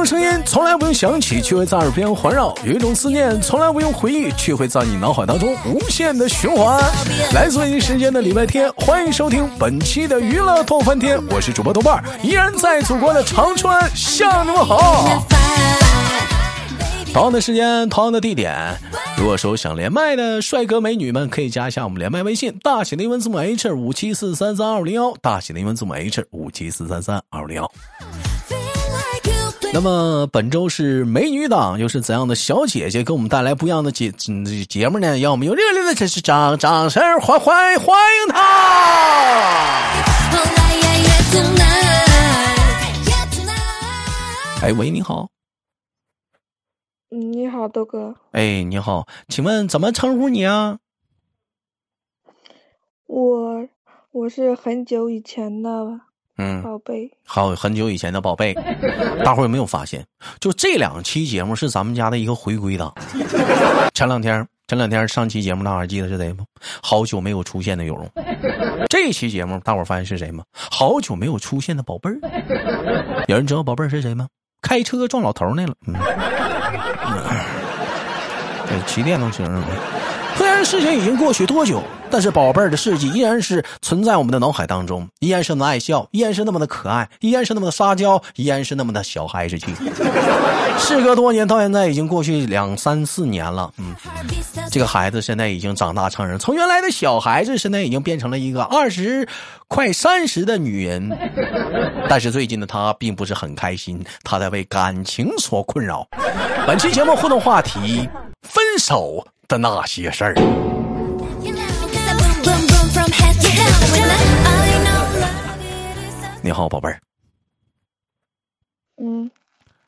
种声音从来不用想起，却会在耳边环绕；有一种思念从来不用回忆，却会在你脑海当中无限的循环。来自北京时间的礼拜天，欢迎收听本期的娱乐逗翻天，我是主播豆瓣，依然在祖国的长春向你们好。同样的时间，同样的地点。如果说想连麦的帅哥美女们，可以加一下我们连麦微信，大写的英文字母 H 五七四三三二零幺，大写的英文字母 H 五七四三三二零幺。那么本周是美女党，又是怎样的小姐姐给我们带来不一样的节节目呢？让我们用热烈的掌掌声欢欢欢迎她！哎喂，你好。嗯，你好，豆哥。哎，你好，请问怎么称呼你啊？我我是很久以前的嗯宝贝。好，很久以前的宝贝，大伙有没有发现？就这两期节目是咱们家的一个回归档。前两天，前两天上期节目，大伙儿记得是谁吗？好久没有出现的有容。这期节目，大伙发现是谁吗？好久没有出现的宝贝儿。有人知道宝贝儿是谁吗？开车撞老头那了。嗯。对，骑电动车。虽然事情已经过去多久，但是宝贝儿的事迹依然是存在我们的脑海当中，依然是那么爱笑，依然是那么的可爱，依然是那么的撒娇，依然是那么的小孩子气。事隔多年，到现在已经过去两三四年了。嗯，这个孩子现在已经长大成人，从原来的小孩子，现在已经变成了一个二十快三十的女人。但是最近的她并不是很开心，她在为感情所困扰。本期节目互动话题：分手的那些事儿。你好，宝贝儿。嗯。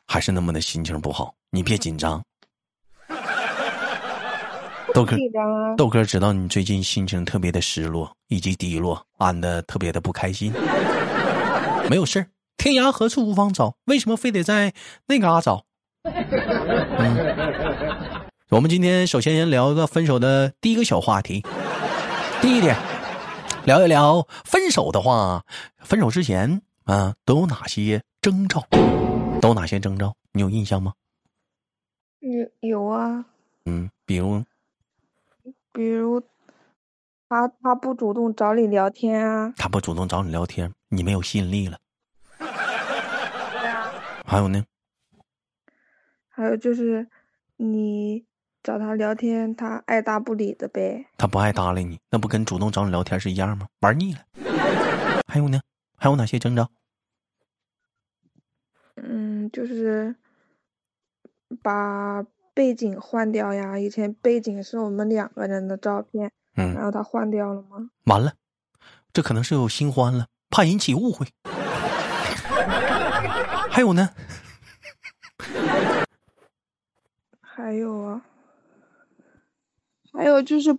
还是那么的心情不好，你别紧张。豆哥，豆哥知道你最近心情特别的失落以及低落，安的特别的不开心。没有事儿，天涯何处无芳草？为什么非得在那嘎找？嗯，我们今天首先先聊一个分手的第一个小话题。第一点，聊一聊分手的话，分手之前啊都有哪些征兆？都有哪些征兆？你有印象吗？有有啊。嗯，比如，比如，他他不主动找你聊天啊。他不主动找你聊天，你没有吸引力了。还有呢？还有就是，你找他聊天，他爱搭不理的呗。他不爱搭理你，那不跟主动找你聊天是一样吗？玩腻了。还有呢？还有哪些征兆？嗯，就是把背景换掉呀。以前背景是我们两个人的照片，嗯，然后他换掉了吗？完了，这可能是有新欢了，怕引起误会。还有呢？还有啊，还有就是，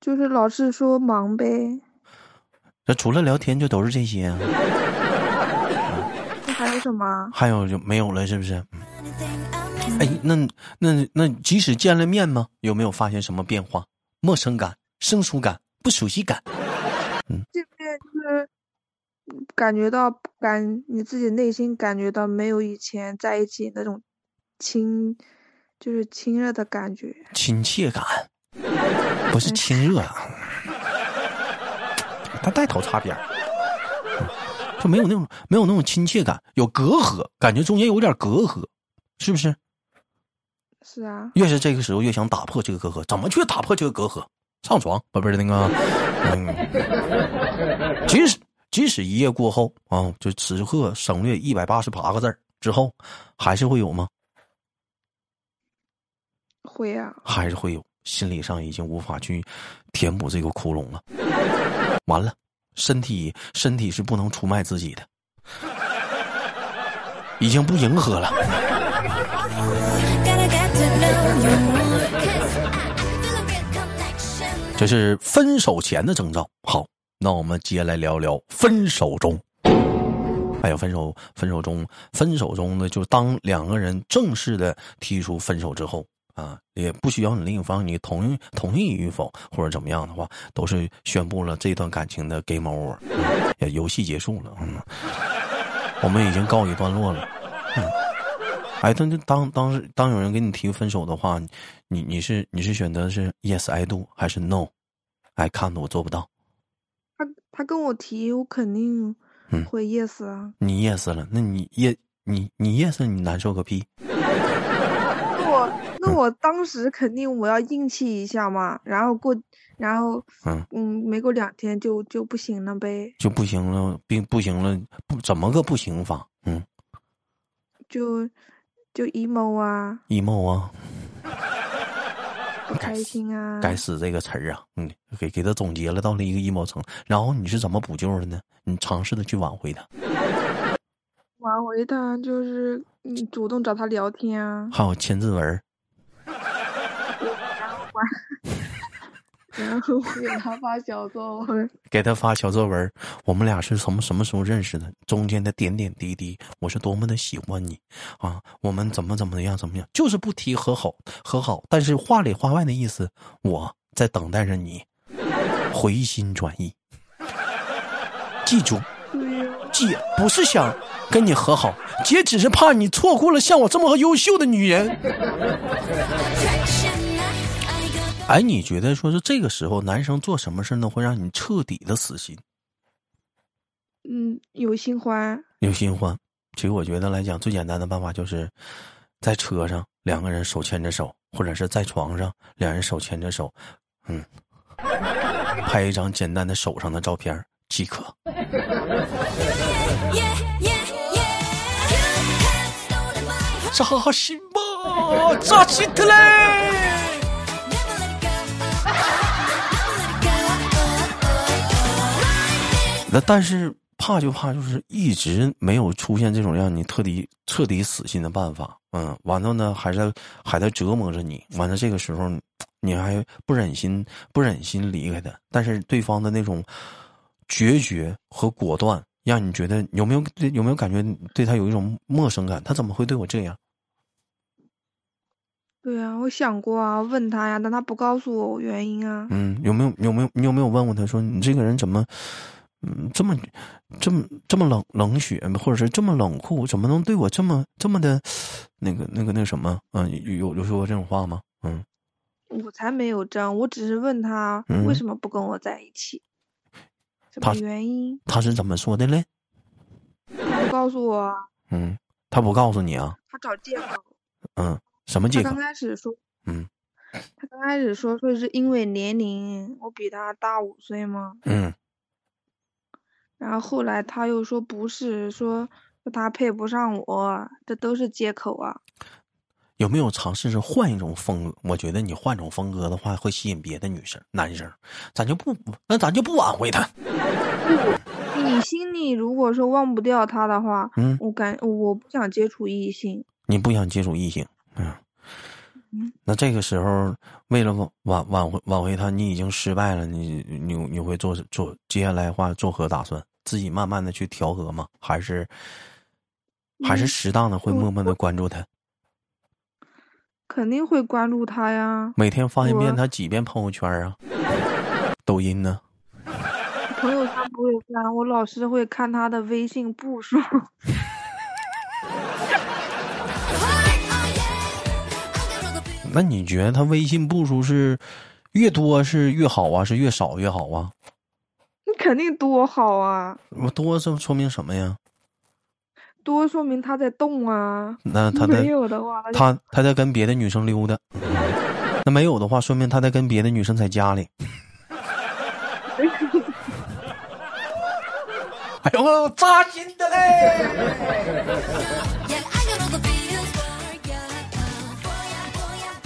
就是老是说忙呗。那除了聊天就都是这些啊。还有什么？还有就没有了，是不是？哎，那那那，即使见了面吗？有没有发现什么变化？陌生感、生疏感、不熟悉感？嗯，这边就是感觉到感，你自己内心感觉到没有以前在一起那种亲，就是亲热的感觉。亲切感，不是亲热，他带头擦边。就没有那种没有那种亲切感，有隔阂，感觉中间有点隔阂，是不是？是啊。越是这个时候，越想打破这个隔阂。怎么去打破这个隔阂？上床，宝贝儿，那个，嗯，即使即使一夜过后啊，就此刻省略一百八十八个字之后，还是会有吗？会啊。还是会有，心理上已经无法去填补这个窟窿了。完了。身体身体是不能出卖自己的，已经不迎合了。这是分手前的征兆。好，那我们接下来聊聊分手中。还有分手，分手中，分手中呢，就当两个人正式的提出分手之后。啊，也不需要你另一方你同意同意与否或者怎么样的话，都是宣布了这段感情的 game over，也游戏结束了。嗯，我们已经告一段落了。嗯，哎，当当当时当有人给你提分手的话，你你是你是选择是 yes I do 还是 no I can't 我做不到？他他跟我提，我肯定嗯会 yes 啊。你 yes 了，那你 yes 你你 yes 你难受个屁！那我当时肯定我要硬气一下嘛，然后过，然后嗯。嗯，没过两天就就不行了呗，就不行了，并不行了，不怎么个不行法？嗯。就就 emo 啊，，emo 啊，不？开心啊，该死这个词儿啊，嗯，给给他总结了到了一个 emo 层，然后你是怎么补救的呢？你尝试的去挽回他，挽回他就是你主动找他聊天啊，还有签字文儿，然后给他发小作文，给他发小作文。我们俩是从什么时候认识的？中间的点点滴滴，我是多么的喜欢你啊！我们怎么怎么样怎么样，就是不提和好和好，但是话里话外的意思，我在等待着你回心转意。记住，姐不是想跟你和好，姐只是怕你错过了像我这么优秀的女人。哎，你觉得说是这个时候男生做什么事呢，会让你彻底的死心？嗯，有新欢，有新欢。其实我觉得来讲，最简单的办法就是，在车上两个人手牵着手，或者是在床上两人手牵着手，嗯，拍一张简单的手上的照片即可。扎心吧，扎心的嘞！那但是怕就怕就是一直没有出现这种让你彻底彻底死心的办法，嗯，完了呢还在还在折磨着你，完了这个时候你还不忍心不忍心离开他，但是对方的那种决绝和果断，让你觉得有没有有没有感觉对他有一种陌生感？他怎么会对我这样？对啊，我想过啊，问他呀，但他不告诉我原因啊。嗯，有没有有没有你有没有问过他说你这个人怎么，嗯，这么这么这么冷冷血，或者是这么冷酷，怎么能对我这么这么的，那个那个那什么？嗯，有有说过这种话吗？嗯，我才没有这样，我只是问他嗯为什么不跟我在一起，什么原因？他是怎么说的嘞？他不告诉我啊，嗯，他不告诉你啊？他找借口。嗯，什么借口他刚？开始说，嗯他刚开始说说是因为年龄，我比他大五岁吗，嗯然后后来他又说不是，说说他配不上我，这都是借口啊。有没有尝试着换一种风格？我觉得你换种风格的话，会吸引别的女生、男生，咱就不那咱就不挽回他。你心里如果说忘不掉他的话，嗯，我感我不想接触异性。你不想接触异性，嗯嗯，那这个时候为了挽挽挽回挽回他，你已经失败了，你你你会做做接下来的话做何打算？自己慢慢的去调和吗？还是还是嗯适当的会默默的关注他？肯定会关注他呀。每天发一遍他几遍朋友圈啊？抖音呢？朋友圈不会看，我老是会看他的微信步数。那你觉得他微信步数是越多是越好啊，是越少越好啊？你肯定多好啊，我多是说明什么呀？多说明他在动啊。那他在 没有的话，他他他在跟别的女生溜达，那没有的话，说明他在跟别的女生在家里。哎呦扎心的嘞！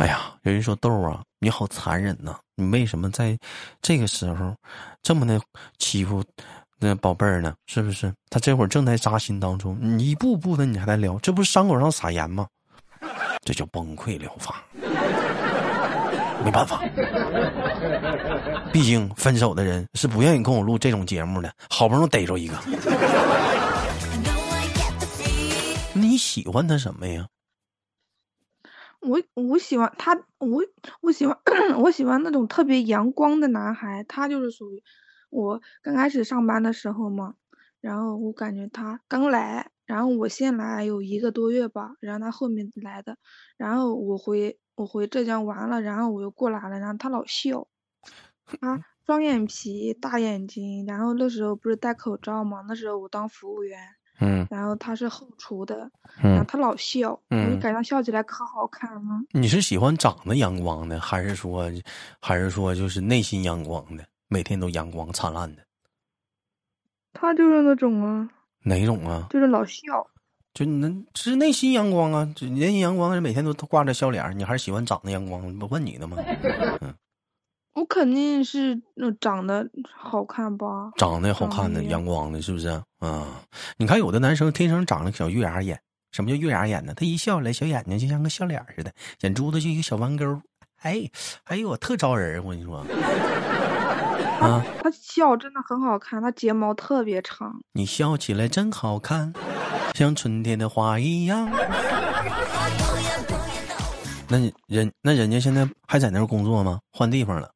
哎呀，有人说豆啊，你好残忍呐、你为什么在这个时候这么的欺负那宝贝儿呢？是不是？他这会儿正在扎心当中，你一步步的你还在聊，这不是伤口上撒盐吗？这叫崩溃疗法。没办法，毕竟分手的人是不愿意跟我录这种节目的，好不容易逮着一个。你喜欢他什么呀？我我喜欢他，我我喜欢 我喜欢那种特别阳光的男孩，他就是属于我刚开始上班的时候嘛，然后我感觉他刚来，然后我先来有一个多月吧，然后他后面来的，然后我回我回浙江玩了，然后我又过来了，然后他老笑，他双眼皮、大眼睛，然后那时候不是戴口罩嘛，那时候我当服务员，嗯然后他是后厨的，然后嗯，他老笑，我嗯就感觉他笑起来可好看了。你是喜欢长得阳光的，还是说，还是说就是内心阳光的，每天都阳光灿烂的？他就是那种啊，哪种啊？就是老笑。就你能是内心阳光啊，就内心阳光是每天都挂着笑脸，你还是喜欢长得阳光？不问你的吗？我肯定是那长得好看吧，长得好看的、阳光的，是不是啊？啊，你看有的男生天生长得小月牙眼，什么叫月牙眼呢？他一笑来，小眼睛就像个笑脸似的，眼珠子就一个小弯钩，哎，哎呦，特招人，我跟你说，啊，他笑真的很好看，他睫毛特别长。你笑起来真好看，像春天的花一样。那你人那人家现在还在那儿工作吗？换地方了。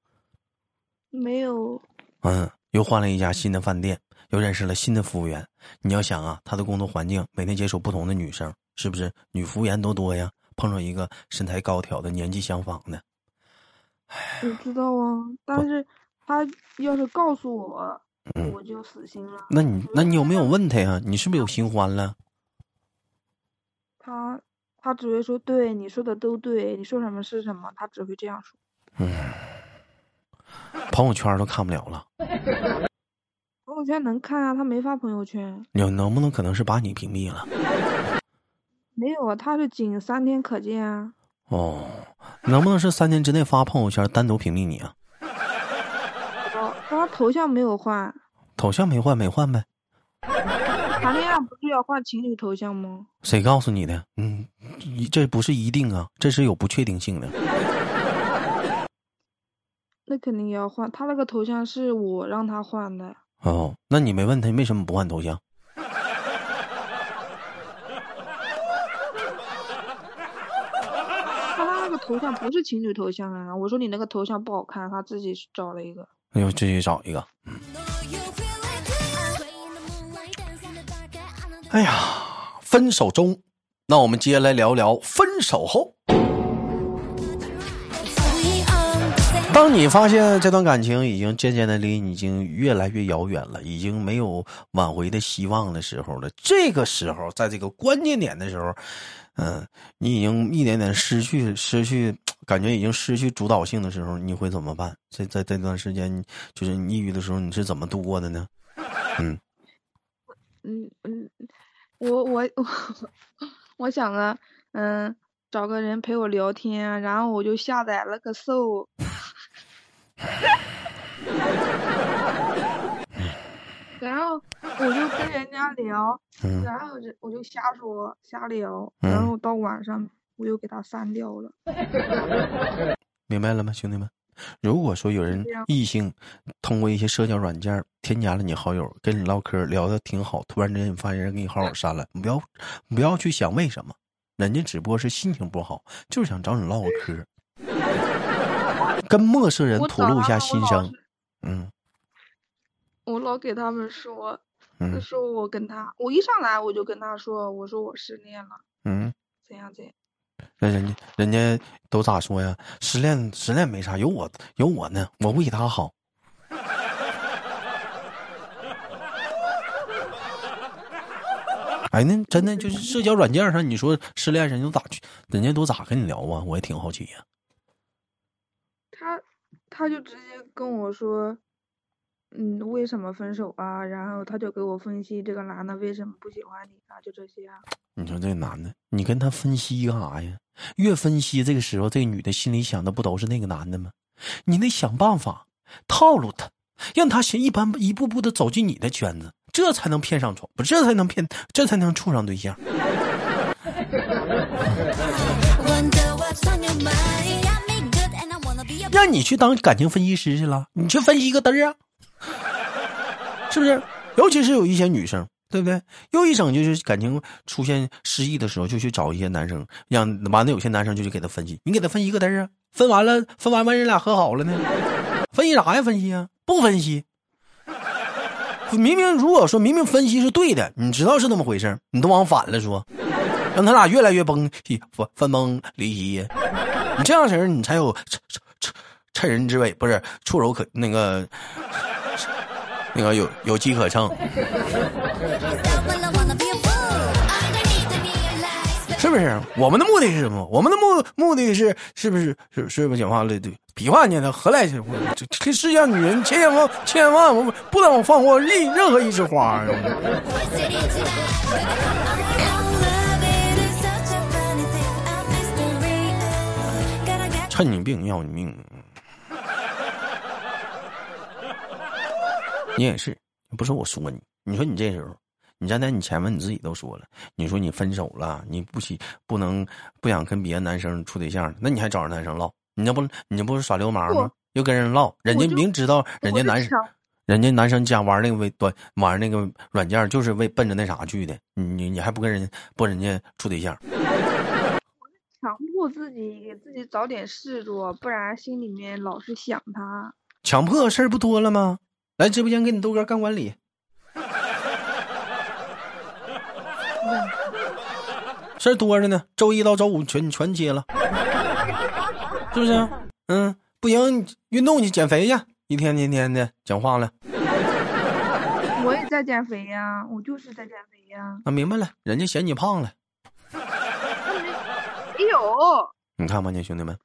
没有，嗯，又换了一家新的饭店，又认识了新的服务员。你要想啊，他的工作环境每天接触不同的女生，是不是？女服务员多多呀，碰上一个身材高挑的、年纪相仿的，我知道啊，但是他要是告诉我，嗯我就死心了。那你那你有没有问他呀？你是不是有新欢了？他他只会说对你说的都对，你说什么是什么，他只会这样说。朋友圈都看不了了，朋友圈能看啊，他没发朋友圈。你能不能可能是把你屏蔽了？没有啊，他是仅三天可见啊。哦，能不能是三天之内发朋友圈单独屏蔽你啊？哦，他头像没有换，头像没换没换呗？谈恋爱不是要换情侣头像吗？谁告诉你的？嗯，这不是一定啊，这是有不确定性的。那肯定要换，他那个头像是我让他换的。哦，那你没问他为什么不换头像？他那个头像不是情侣头像啊！我说你那个头像不好看，他自己是找了一个。哎呦，自己找一个。哎呀，分手中，那我们接下来聊聊分手后。当你发现这段感情已经渐渐的离你已经越来越遥远了，已经没有挽回的希望的时候了，这个时候，在这个关键点的时候，嗯，你已经一点点失去失去，感觉已经失去主导性的时候，你会怎么办？在在这段时间，就是你抑郁的时候，你是怎么度过的呢？嗯嗯嗯，我我我我想啊，嗯，找个人陪我聊天，然后我就下载了个 Soul，然后我就跟人家聊，嗯然后就我就瞎说瞎聊，嗯然后到晚上我又给他删掉了。明白了吗，兄弟们？如果说有人异性通过一些社交软件添加了你好友，跟你唠嗑聊的挺好，突然之间你发现人给你好友删了，你不要不要去想为什么，人家只不过是心情不好，就是想找你唠个嗑，跟陌生人吐露一下心声。嗯我老给他们说，嗯说我跟他，我一上来我就跟他说，我说我失恋了，嗯，怎样怎样。那人家人家都咋说呀？失恋失恋没啥，有我有我呢，我为他好。哎，那真的就是社交软件上，你说失恋人都咋去，人家都咋跟你聊啊？我也挺好奇呀、他他就直接跟我说，嗯，为什么分手啊？然后他就给我分析这个男的为什么不喜欢你啊，就这些啊。你说这男的，你跟他分析干啥呀？越分析，这个时候这个女的心里想的不都是那个男的吗？你得想办法套路他，让他先一般一步步的走进你的圈子，这才能骗上床，不，这才能骗，这才能处上对象。让你去当感情分析师去了，你去分析个嘚儿啊，是不是？尤其是有一些女生，对不对？又一整就是感情出现失意的时候，就去找一些男生，让完了有些男生就去给他分析，你给他分析个嘚儿啊，分完了，分完完人俩和好了呢，分析啥呀？分析啊？不分析，明明如果说明明分析是对的，你知道是那么回事你都往反了说，让他俩越来越崩分 分崩离析。你这样式儿，你才有趁人之危，不是触手可那个那个有有机可乘。是不是？我们的目的是什么？我们的目目的是是不是是是不是讲话了？对，比划呢？何来？这这世界上女人千千万千万，我们不能放过任任何一枝花。趁你病要你命，你也是，不是我说你，你说你这时候。你站在你前面你自己都说了，你说你分手了，你不喜不能不想跟别的男生处对象，那你还找着男生唠？你这不你这不是耍流氓吗？又跟人唠，人家明知道人家男生，人家男生家玩那个微短玩那个软件，就是为奔着那啥去的。你你你还不跟人不人家处对象？强迫自己给自己找点事做，不然心里面老是想他。强迫事儿不多了吗？来直播间给你豆哥干管理。事儿多着呢，周一到周五全全接了，是不是？嗯，不行，运动去减肥去，一天天天的讲话了。我也在减肥呀，我就是在减肥呀。啊，明白了，人家嫌你胖了。没有。你看吧，你兄弟们，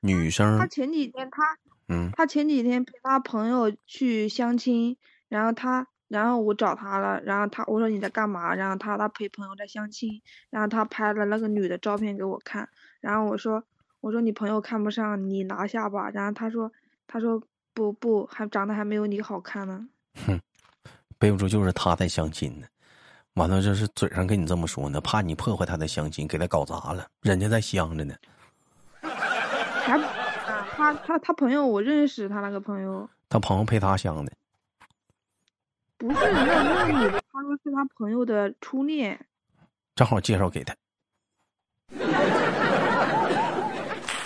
女生，他前几天他，嗯，他前几天陪他朋友去相亲，然后他。然后我找他了，然后他我说你在干嘛？然后他他陪朋友在相亲，然后他拍了那个女的照片给我看，然后我说我说你朋友看不上，你拿下吧。然后他说他说不不，还长得还没有你好看呢。哼，背不住就是他在相亲呢，完了就是嘴上跟你这么说呢，怕你破坏他的相亲，给他搞砸了，人家在相着呢。还啊，他他他朋友我认识他那个朋友，他朋友陪他相的。不是那那个女的，他说是他朋友的初恋，正好介绍给他。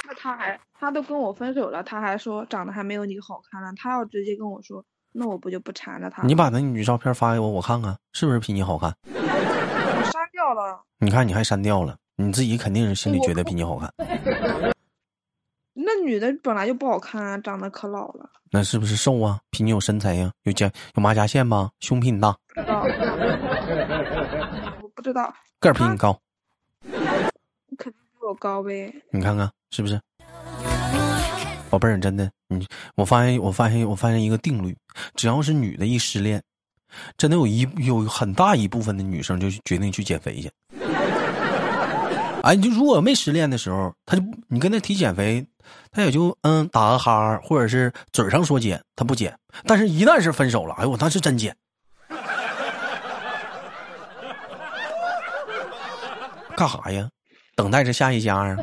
那他还他都跟我分手了，他还说长得还没有你好看呢。他要直接跟我说，那我不就不缠着他？你把那女照片发给我，我看看是不是比你好看。我删掉了。你看你还删掉了，你自己肯定是心里觉得比你好看。那女的本来就不好看啊，长得可老了。那是不是瘦啊？比你有身材呀？有甲有马甲线吗？胸比你大？不知道。我不知道。个儿比你高？肯定比我高呗。你看看是不是？宝贝儿，真的，你我发现我发现我发现一个定律：只要是女的一失恋，真的有一有很大一部分的女生就决定去减肥去。哎，你就如果没失恋的时候，他就你跟他提减肥。他也就嗯打个哈，或者是嘴上说减，他不减。但是，一旦是分手了，哎呦，我那是真减。干啥呀？等待着下一家啊？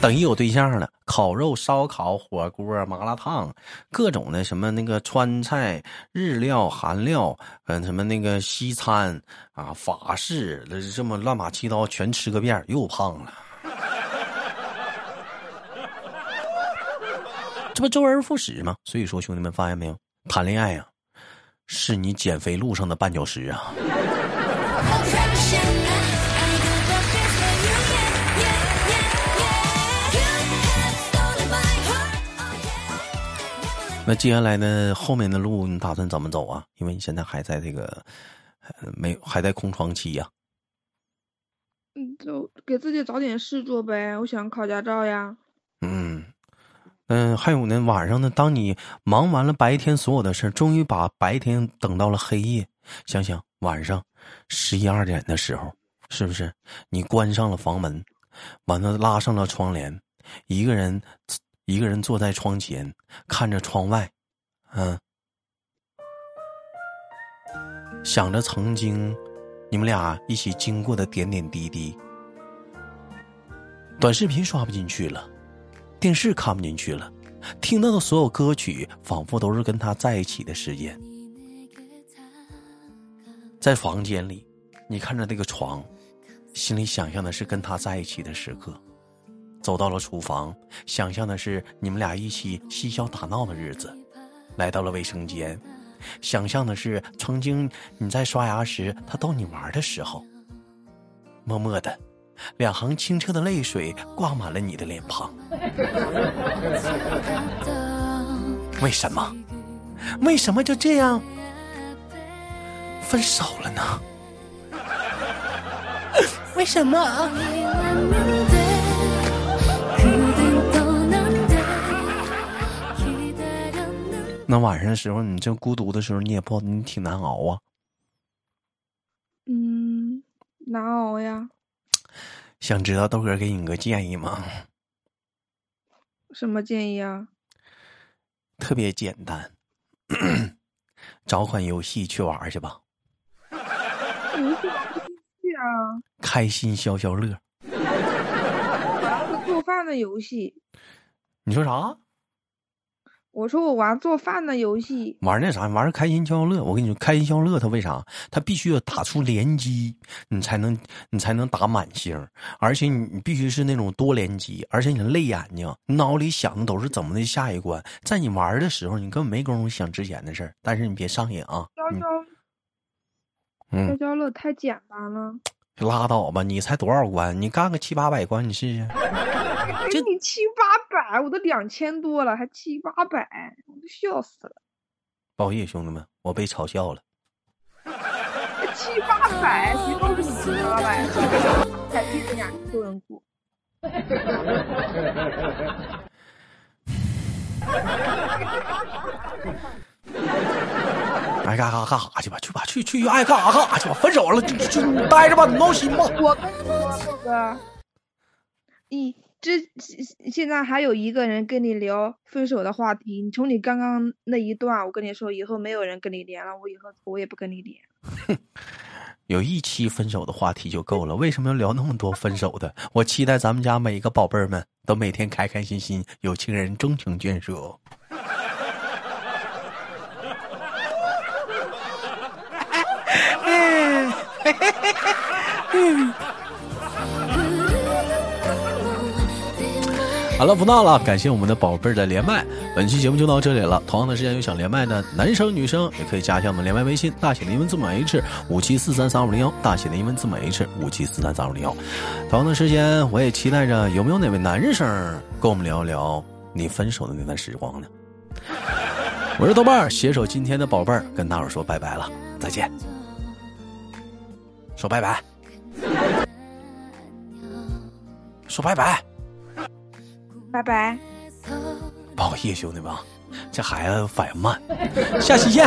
等一有对象了，烤肉、烧烤、火锅、麻辣烫，各种的什么那个川菜、日料、韩料，嗯，什么那个西餐啊、法式，这么乱码七八糟全吃个遍，又胖了。这不周而复始吗？所以说，兄弟们发现没有，谈恋爱呀，是你减肥路上的绊脚石啊。那接下来呢，后面的路你打算怎么走啊？因为你现在还在这个，没还在空窗期呀。嗯，就给自己找点事做呗。我想考驾照呀。嗯。嗯，还有呢，晚上呢，当你忙完了白天所有的事终于把白天等到了黑夜。想想晚上十一二点的时候，是不是你关上了房门，完了拉上了窗帘，一个人一个人坐在窗前，看着窗外，嗯，想着曾经你们俩一起经过的点点滴滴。短视频刷不进去了。电视看不进去了，听到的所有歌曲仿佛都是跟他在一起的时间。在房间里，你看着那个床，心里想象的是跟他在一起的时刻；走到了厨房，想象的是你们俩一起嬉笑打闹的日子；来到了卫生间，想象的是曾经你在刷牙时他逗你玩的时候。默默的，两行清澈的泪水挂满了你的脸庞。为什么？为什么就这样分手了呢？为什么？那晚上的时候，你这孤独的时候，你也不，你挺难熬啊。嗯，难熬呀。想知道豆哥给你个建议吗？什么建议啊？特别简单，找款游戏去玩去吧。游戏啊。开心消消乐。做饭的游戏。你说啥？我说我玩做饭的游戏，玩那啥，玩开心消消乐。我跟你说，开心消消乐，它为啥？它必须要打出连击，你才能你才能打满星，而且你你必须是那种多连击，而且你累眼睛，你脑里想的都是怎么的下一关。在你玩的时候，你根本没工夫想之前的事儿。但是你别上瘾啊！消消，嗯，消消乐太简单了。拉倒吧，你才多少关？你干个七八百关，你试试。给你七八百，我都两千多了，还七八百，我都笑死了。不好意思，兄弟们，我被嘲笑了。七八百，谁告诉你七八百？才比人家多人过。爱干啥干啥去吧，去吧，去去爱干啥干啥去吧。分手了就就待着吧，你闹心吧。我跟你说，豆哥，一这现现在还有一个人跟你聊分手的话题。你从你刚刚那一段，我跟你说，以后没有人跟你连了，我以后我也不跟你连。有一期分手的话题就够了，为什么要聊那么多分手的？我期待咱们家每一个宝贝儿们都每天开开心心，有情人终成眷属。好了，不闹了，感谢我们的宝贝儿的连麦，本期节目就到这里了。同样的时间有想连麦的男生女生，也可以加一下我们连麦微信，大写的英文字母 H 五七四三三五零幺，大写的英文字母 H 五七四三三五零幺。同样的时间，我也期待着有没有哪位男生跟我们聊一聊你分手的那段时光呢？我是豆瓣儿，携手今天的宝贝儿，跟大伙说拜拜了，再见，说拜拜，说拜拜。拜拜，不好意思，兄弟们，这孩子反应慢，下期见。